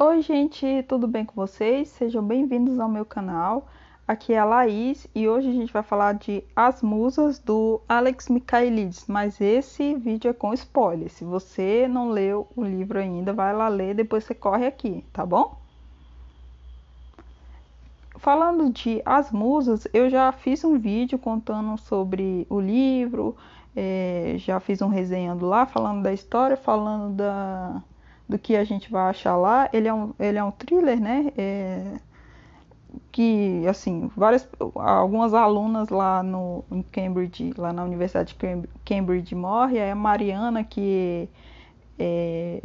Oi, gente, tudo bem com vocês? Sejam bem-vindos ao meu canal. Aqui é a Laís e hoje a gente vai falar de As Musas do Alex Michaelides, mas esse vídeo é com spoiler. Se você não leu o livro ainda, vai lá ler, depois você corre aqui, tá bom? Falando de As Musas, eu já fiz um vídeo contando sobre o livro, é, já fiz um resenhando lá, falando da história, falando da do que a gente vai achar lá. Ele é um, ele é um thriller, né? É, que, assim, várias, algumas alunas lá no, em Cambridge, lá na Universidade de Cambridge morre. É a Mariana, que, é,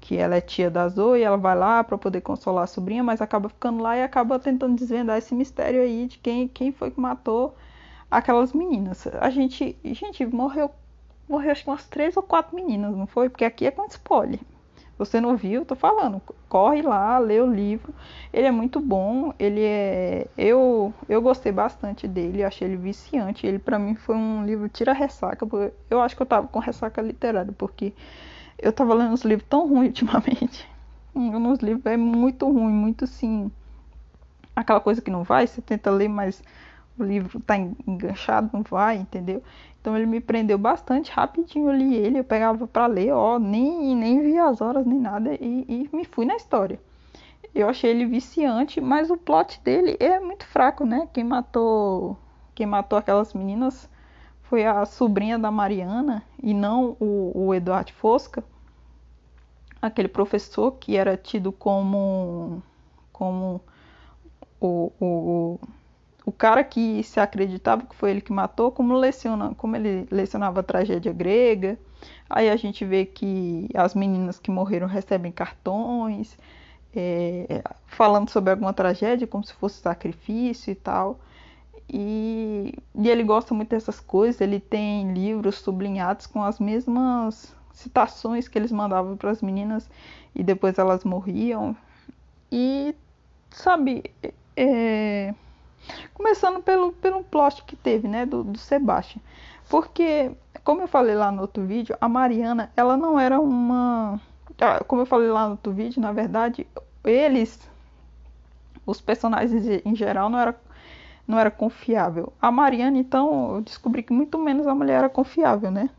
que ela é tia da Zoe, ela vai lá para poder consolar a sobrinha, mas acaba ficando lá e acaba tentando desvendar esse mistério aí de quem, quem foi que matou aquelas meninas. A gente, gente, morreu, morreu acho que umas três ou quatro meninas, não foi? Porque aqui é com spoiler. Você não viu? Tô falando. Corre lá, lê o livro. Ele é muito bom. Ele é. Eu, eu gostei bastante dele. Achei ele viciante. Ele, para mim, foi um livro tira-ressaca. Eu acho que eu tava com ressaca literária, porque eu tava lendo uns livros tão ruins ultimamente. Uns livros é muito ruim, muito sim. Aquela coisa que não vai, você tenta ler, mas o livro tá enganchado, não vai, entendeu? Então ele me prendeu bastante, rapidinho eu li ele, eu pegava para ler, ó, nem, nem vi as horas nem nada e, e me fui na história. Eu achei ele viciante, mas o plot dele é muito fraco, né? Quem matou, quem matou aquelas meninas foi a sobrinha da Mariana e não o, o Eduardo Fosca, aquele professor que era tido como como o, o o cara que se acreditava que foi ele que matou, como, leciona, como ele lecionava a tragédia grega. Aí a gente vê que as meninas que morreram recebem cartões, é, falando sobre alguma tragédia, como se fosse sacrifício e tal. E, e ele gosta muito dessas coisas, ele tem livros sublinhados com as mesmas citações que eles mandavam para as meninas e depois elas morriam. E, sabe, é, Começando pelo, pelo plot que teve, né, do, do Sebastian. Porque, como eu falei lá no outro vídeo, a Mariana, ela não era uma... Ah, como eu falei lá no outro vídeo, na verdade, eles, os personagens em geral, não era, não era confiável. A Mariana, então, eu descobri que muito menos a mulher era confiável, né?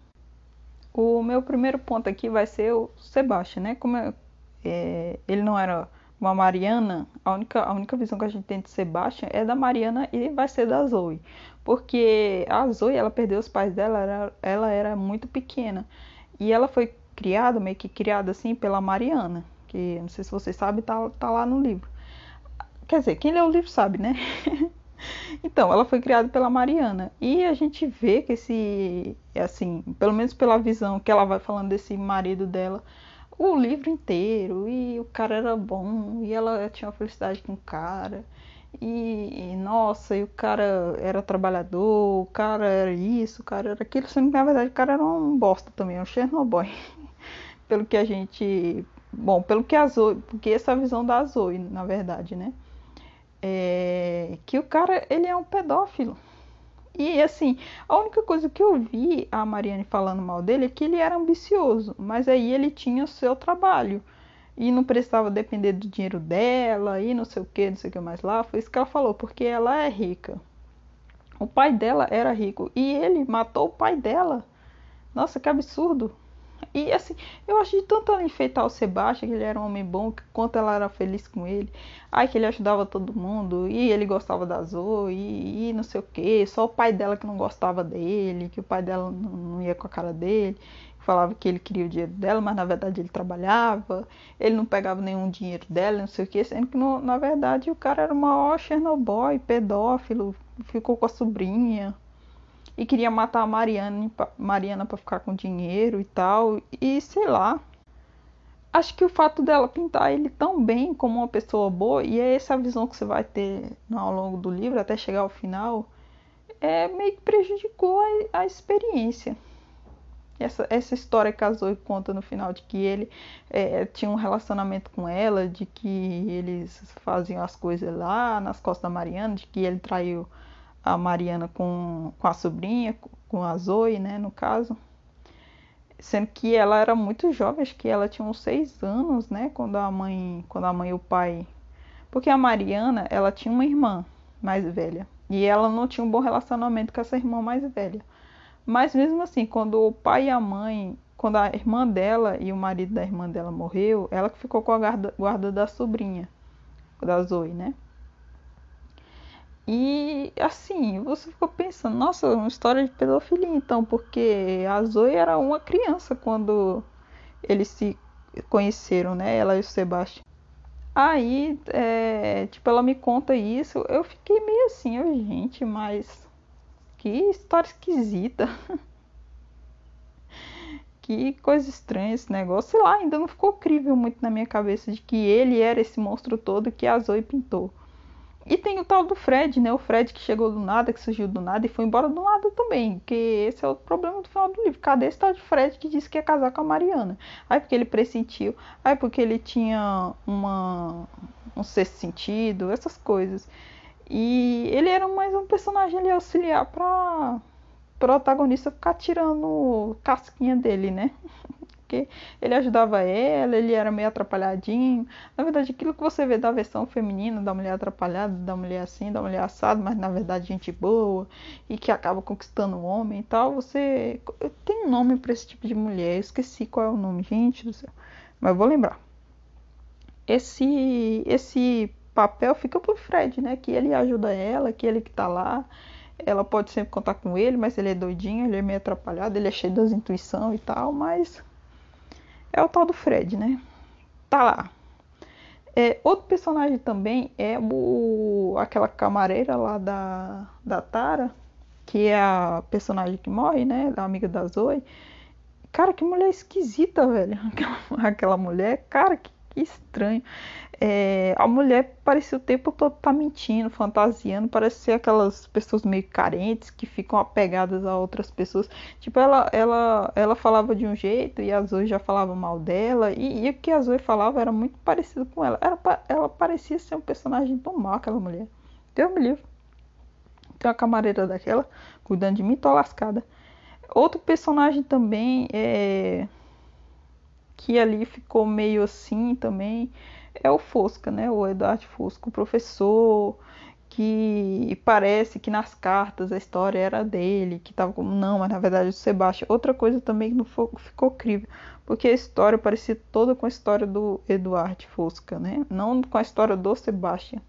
O meu primeiro ponto aqui vai ser o Sebastian, né? Como é, é, ele não era uma Mariana, a única, a única visão que a gente tem de Sebastian é da Mariana e vai ser da Zoe. Porque a Zoe, ela perdeu os pais dela, ela, ela era muito pequena. E ela foi criada, meio que criada assim, pela Mariana. Que não sei se vocês sabem, tá, tá lá no livro. Quer dizer, quem lê o livro sabe, né? então, ela foi criada pela Mariana. E a gente vê que esse, assim, pelo menos pela visão que ela vai falando desse marido dela, o livro inteiro e o cara era bom e ela tinha uma felicidade com o cara e, e, nossa, e o cara era trabalhador, o cara era isso, o cara era aquilo, sendo que na verdade o cara era um bosta também, um Chernobyl. pelo que a gente. Bom, pelo que a Zoe. Porque essa é visão da Zoe, na verdade, né? É, que o cara, ele é um pedófilo. E assim, a única coisa que eu vi a Mariane falando mal dele é que ele era ambicioso, mas aí ele tinha o seu trabalho e não precisava depender do dinheiro dela e não sei o que, não sei o que mais lá. Foi isso que ela falou, porque ela é rica. O pai dela era rico e ele matou o pai dela. Nossa, que absurdo! E assim, eu acho de tanto ela enfeitar o Sebastião, que ele era um homem bom, quanto ela era feliz com ele. Ai, que ele ajudava todo mundo, e ele gostava da Zoe, e, e não sei o que. Só o pai dela que não gostava dele, que o pai dela não, não ia com a cara dele. Falava que ele queria o dinheiro dela, mas na verdade ele trabalhava. Ele não pegava nenhum dinheiro dela, não sei o que. Sendo que no, na verdade o cara era o maior Chernobyl, pedófilo, ficou com a sobrinha e queria matar a Mariana, Mariana para ficar com dinheiro e tal. E sei lá. Acho que o fato dela pintar ele tão bem como uma pessoa boa, e é essa visão que você vai ter ao longo do livro até chegar ao final, é meio que prejudicou a, a experiência. Essa, essa história casou e conta no final de que ele é, tinha um relacionamento com ela, de que eles faziam as coisas lá nas costas da Mariana, de que ele traiu a Mariana com, com a sobrinha, com a Zoe, né, no caso. sendo que ela era muito jovem, acho que ela tinha uns seis anos, né, quando a mãe, quando a mãe e o pai, porque a Mariana, ela tinha uma irmã mais velha e ela não tinha um bom relacionamento com essa irmã mais velha. Mas mesmo assim, quando o pai e a mãe, quando a irmã dela e o marido da irmã dela morreu, ela que ficou com a guarda, guarda da sobrinha, da Zoe, né? E assim, você ficou pensando, nossa, uma história de pedofilia então, porque a Zoe era uma criança quando eles se conheceram, né? Ela e o Sebastião. Aí, é, tipo, ela me conta isso, eu fiquei meio assim, eu, gente, mas que história esquisita. que coisa estranha esse negócio. Sei lá, ainda não ficou crível muito na minha cabeça de que ele era esse monstro todo que a Zoe pintou. E tem o tal do Fred, né? O Fred que chegou do nada, que surgiu do nada e foi embora do nada também. Que esse é o problema do final do livro. Cadê esse tal de Fred que disse que ia casar com a Mariana? Aí porque ele pressentiu, aí porque ele tinha uma um sexto sentido, essas coisas. E ele era mais um personagem ali auxiliar pra protagonista ficar tirando casquinha dele, né? porque ele ajudava ela, ele era meio atrapalhadinho. Na verdade, aquilo que você vê da versão feminina, da mulher atrapalhada, da mulher assim, da mulher assada, mas na verdade gente boa e que acaba conquistando o homem e tal, você tem um nome para esse tipo de mulher. Eu esqueci qual é o nome, gente do céu. Mas vou lembrar. Esse esse papel fica pro Fred, né? Que ele ajuda ela, que ele que tá lá ela pode sempre contar com ele, mas ele é doidinho, ele é meio atrapalhado, ele é cheio das intuições e tal, mas é o tal do Fred, né? Tá lá. É, outro personagem também é o, aquela camareira lá da, da Tara, que é a personagem que morre, né? A amiga da Zoe. Cara, que mulher esquisita, velho. Aquela, aquela mulher, cara, que, que estranho. É, a mulher parecia o tempo todo tá mentindo, fantasiando, parece ser aquelas pessoas meio carentes que ficam apegadas a outras pessoas. Tipo, ela, ela, ela falava de um jeito e a Zoe já falava mal dela, e, e o que a Zoe falava era muito parecido com ela. Era, ela parecia ser um personagem tão mal, aquela mulher. Deus me livre. Tem uma camareira daquela cuidando de mim, tô lascada. Outro personagem também é que ali ficou meio assim também é o Fosca, né? O Eduardo Fosca, o professor que parece que nas cartas a história era dele, que tava como não, mas na verdade o Sebastião. Outra coisa também que não ficou crível, porque a história parecia toda com a história do Eduardo Fosca, né? Não com a história do Sebastião.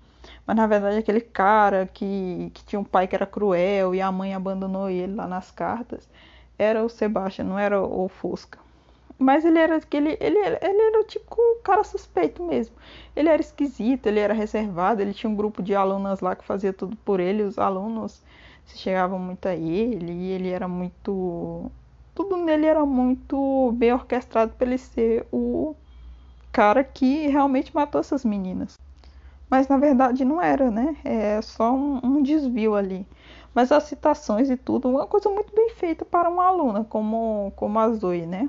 Mas na verdade aquele cara que, que tinha um pai que era cruel e a mãe abandonou ele lá nas cartas era o Sebastião, não era o Fosca. Mas ele era aquele. Ele, ele era o tipo cara suspeito mesmo. Ele era esquisito, ele era reservado, ele tinha um grupo de alunas lá que fazia tudo por ele. Os alunos se chegavam muito a ele e ele era muito. Tudo nele era muito bem orquestrado para ele ser o cara que realmente matou essas meninas. Mas na verdade não era, né? É só um, um desvio ali. Mas as citações e tudo, uma coisa muito bem feita para uma aluna como, como a Zoe, né?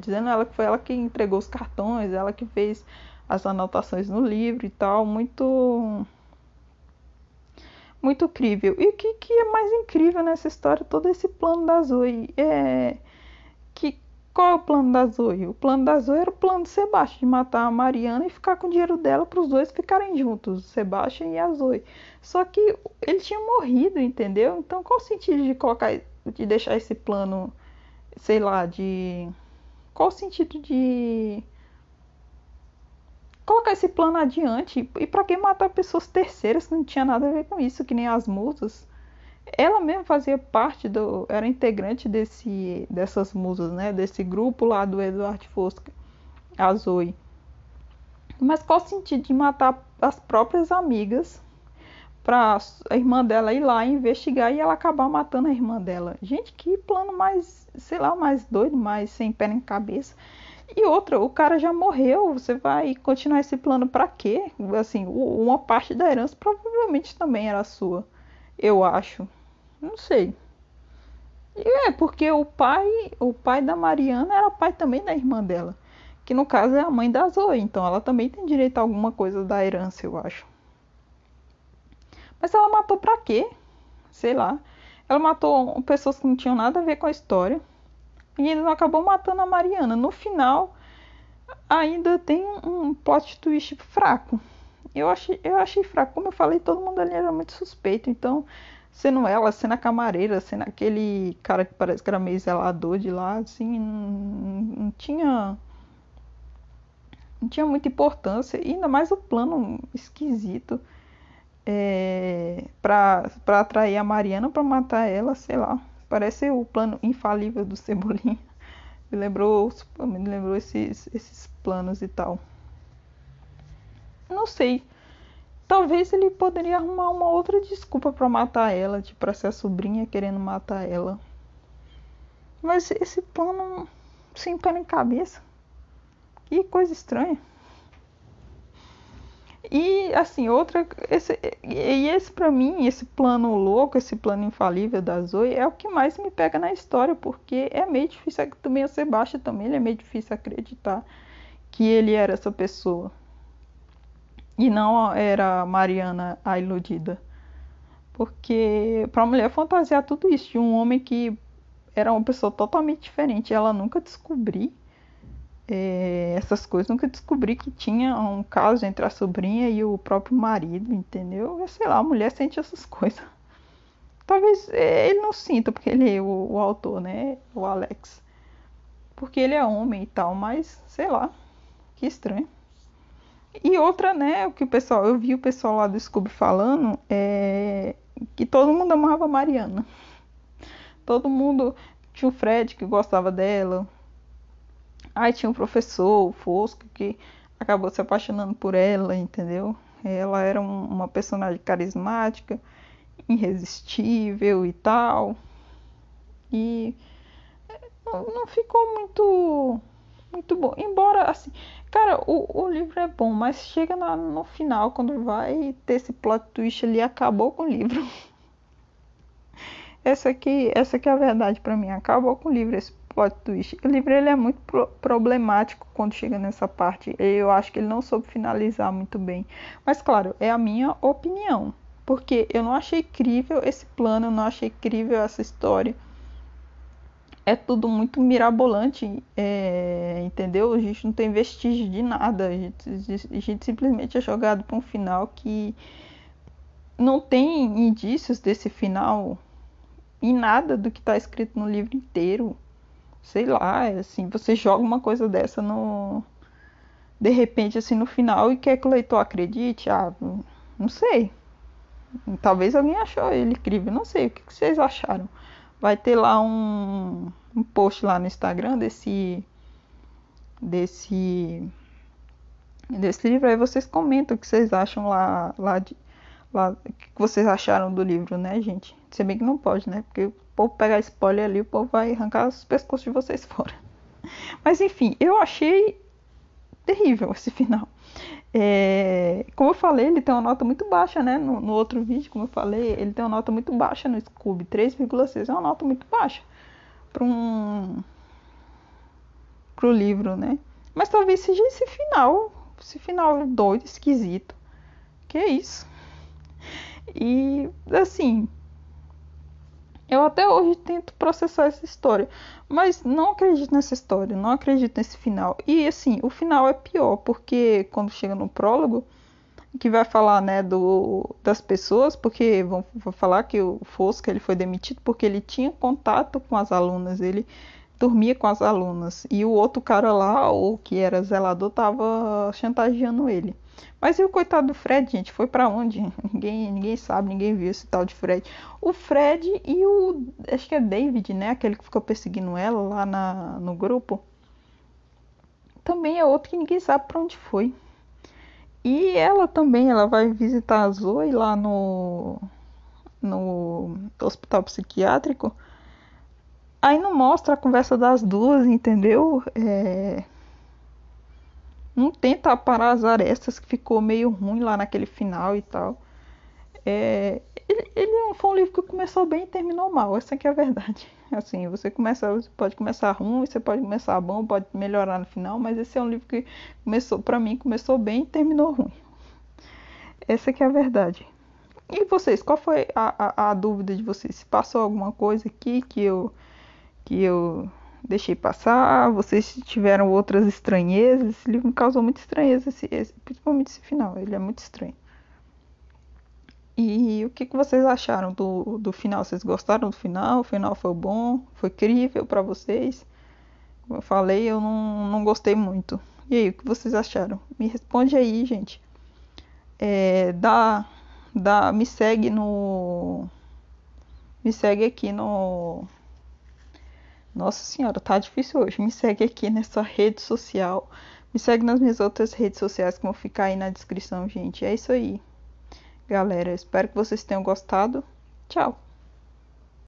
Dizendo ela que foi ela que entregou os cartões, ela que fez as anotações no livro e tal, muito muito incrível. E o que, que é mais incrível nessa história, todo esse plano da Zoe, é que qual é o plano da Zoe? O plano da Zoe era o plano de Sebastião, de matar a Mariana e ficar com o dinheiro dela para os dois ficarem juntos, Sebastião e a Zoe. Só que ele tinha morrido, entendeu? Então qual o sentido de colocar, de deixar esse plano sei lá, de. Qual o sentido de colocar esse plano adiante? E para que matar pessoas terceiras que não tinha nada a ver com isso, que nem as musas? Ela mesma fazia parte do. era integrante desse, dessas musas, né? Desse grupo lá do Eduardo Fosca, a Zoe. Mas qual o sentido de matar as próprias amigas pra a irmã dela ir lá investigar e ela acabar matando a irmã dela. Gente, que plano mais, sei lá, mais doido, mais sem pé nem cabeça. E outra, o cara já morreu, você vai continuar esse plano para quê? Assim, uma parte da herança provavelmente também era sua, eu acho. Não sei. E é porque o pai, o pai da Mariana era pai também da irmã dela, que no caso é a mãe da Zoe, então ela também tem direito a alguma coisa da herança, eu acho. Mas ela matou pra quê? Sei lá. Ela matou pessoas que não tinham nada a ver com a história. E não acabou matando a Mariana. No final, ainda tem um plot twist fraco. Eu achei, eu achei fraco. Como eu falei, todo mundo ali era muito suspeito. Então, sendo ela, sendo a camareira, sendo aquele cara que parece que era meio zelador de lá, assim, não, não tinha. Não tinha muita importância. E ainda mais o plano esquisito é, pra atrair a Mariana pra matar ela, sei lá. Parece o plano infalível do Cebolinha. Me lembrou, me lembrou esses, esses planos e tal. Não sei. Talvez ele poderia arrumar uma outra desculpa para matar ela, tipo, pra ser a sobrinha querendo matar ela. Mas esse plano sem pé nem cabeça. Que coisa estranha. E assim, outra. Esse, e esse para mim, esse plano louco, esse plano infalível da Zoe, é o que mais me pega na história, porque é meio difícil. Também o Sebastião também, ele é meio difícil acreditar que ele era essa pessoa. E não era Mariana a iludida. Porque para a mulher fantasiar tudo isso de um homem que era uma pessoa totalmente diferente, ela nunca descobrir é, essas coisas, nunca descobri que tinha um caso entre a sobrinha e o próprio marido, entendeu? Eu sei lá, a mulher sente essas coisas. Talvez é, ele não sinta, porque ele é o, o autor, né? O Alex. Porque ele é homem e tal, mas sei lá, que estranho. E outra, né, o que o pessoal, eu vi o pessoal lá do Scooby falando, é que todo mundo amava a Mariana. Todo mundo tinha o Fred que gostava dela. Aí tinha um professor, o Fosco, que acabou se apaixonando por ela, entendeu? Ela era um, uma personagem carismática, irresistível e tal. E não, não ficou muito muito bom. Embora, assim, cara, o, o livro é bom, mas chega na, no final, quando vai ter esse plot twist ali, acabou com o livro. essa aqui, essa aqui é a verdade para mim, acabou com o livro esse plot twist. O livro ele é muito pro problemático quando chega nessa parte. Eu acho que ele não soube finalizar muito bem. Mas claro, é a minha opinião, porque eu não achei crível esse plano, eu não achei crível essa história é tudo muito mirabolante, é, entendeu? A gente não tem vestígio de nada, a gente, a gente simplesmente é jogado para um final que não tem indícios desse final e nada do que está escrito no livro inteiro. Sei lá, é assim, você joga uma coisa dessa no. De repente, assim, no final e quer que o leitor acredite? Ah, não sei. Talvez alguém achou ele incrível, não sei. O que vocês acharam? vai ter lá um, um post lá no Instagram desse desse desse livro aí vocês comentam o que vocês acham lá lá de lá o que vocês acharam do livro, né, gente? Se bem que não pode, né? Porque povo pegar spoiler ali, o povo vai arrancar os pescoços de vocês fora. Mas enfim, eu achei terrível esse final. É, como eu falei, ele tem uma nota muito baixa, né? No, no, outro vídeo, como eu falei, ele tem uma nota muito baixa no Scooby. 3,6 é uma nota muito baixa para um pro livro, né? Mas talvez seja esse final, esse final doido, esquisito. Que é isso? E assim, eu até hoje tento processar essa história, mas não acredito nessa história, não acredito nesse final. E assim, o final é pior, porque quando chega no prólogo, que vai falar, né, do, das pessoas, porque vão, vão falar que o Fosca ele foi demitido porque ele tinha contato com as alunas, ele dormia com as alunas. E o outro cara lá, o que era zelador, tava chantageando ele. Mas e o coitado do Fred, gente? Foi para onde? Ninguém, ninguém sabe, ninguém viu esse tal de Fred. O Fred e o. Acho que é David, né? Aquele que ficou perseguindo ela lá na, no grupo. Também é outro que ninguém sabe para onde foi. E ela também, ela vai visitar a Zoe lá no, no hospital psiquiátrico. Aí não mostra a conversa das duas, entendeu? É, não tenta parar as arestas que ficou meio ruim lá naquele final e tal. É, ele, ele foi um livro que começou bem e terminou mal, essa é a verdade. Assim, você começa, você pode começar ruim, você pode começar bom, pode melhorar no final, mas esse é um livro que começou, para mim, começou bem e terminou ruim. Essa é a verdade. E vocês, qual foi a, a, a dúvida de vocês? Se passou alguma coisa aqui que eu que eu deixei passar, vocês tiveram outras estranhezas. Esse livro me causou muita estranheza, esse, esse, principalmente esse final, ele é muito estranho. E o que, que vocês acharam do, do final? Vocês gostaram do final? O final foi bom? Foi crível para vocês? Como eu falei, eu não, não gostei muito. E aí, o que vocês acharam? Me responde aí, gente. É, dá, dá, me segue no. Me segue aqui no. Nossa senhora, tá difícil hoje. Me segue aqui nessa rede social. Me segue nas minhas outras redes sociais que vão ficar aí na descrição, gente. É isso aí galera. Espero que vocês tenham gostado. Tchau!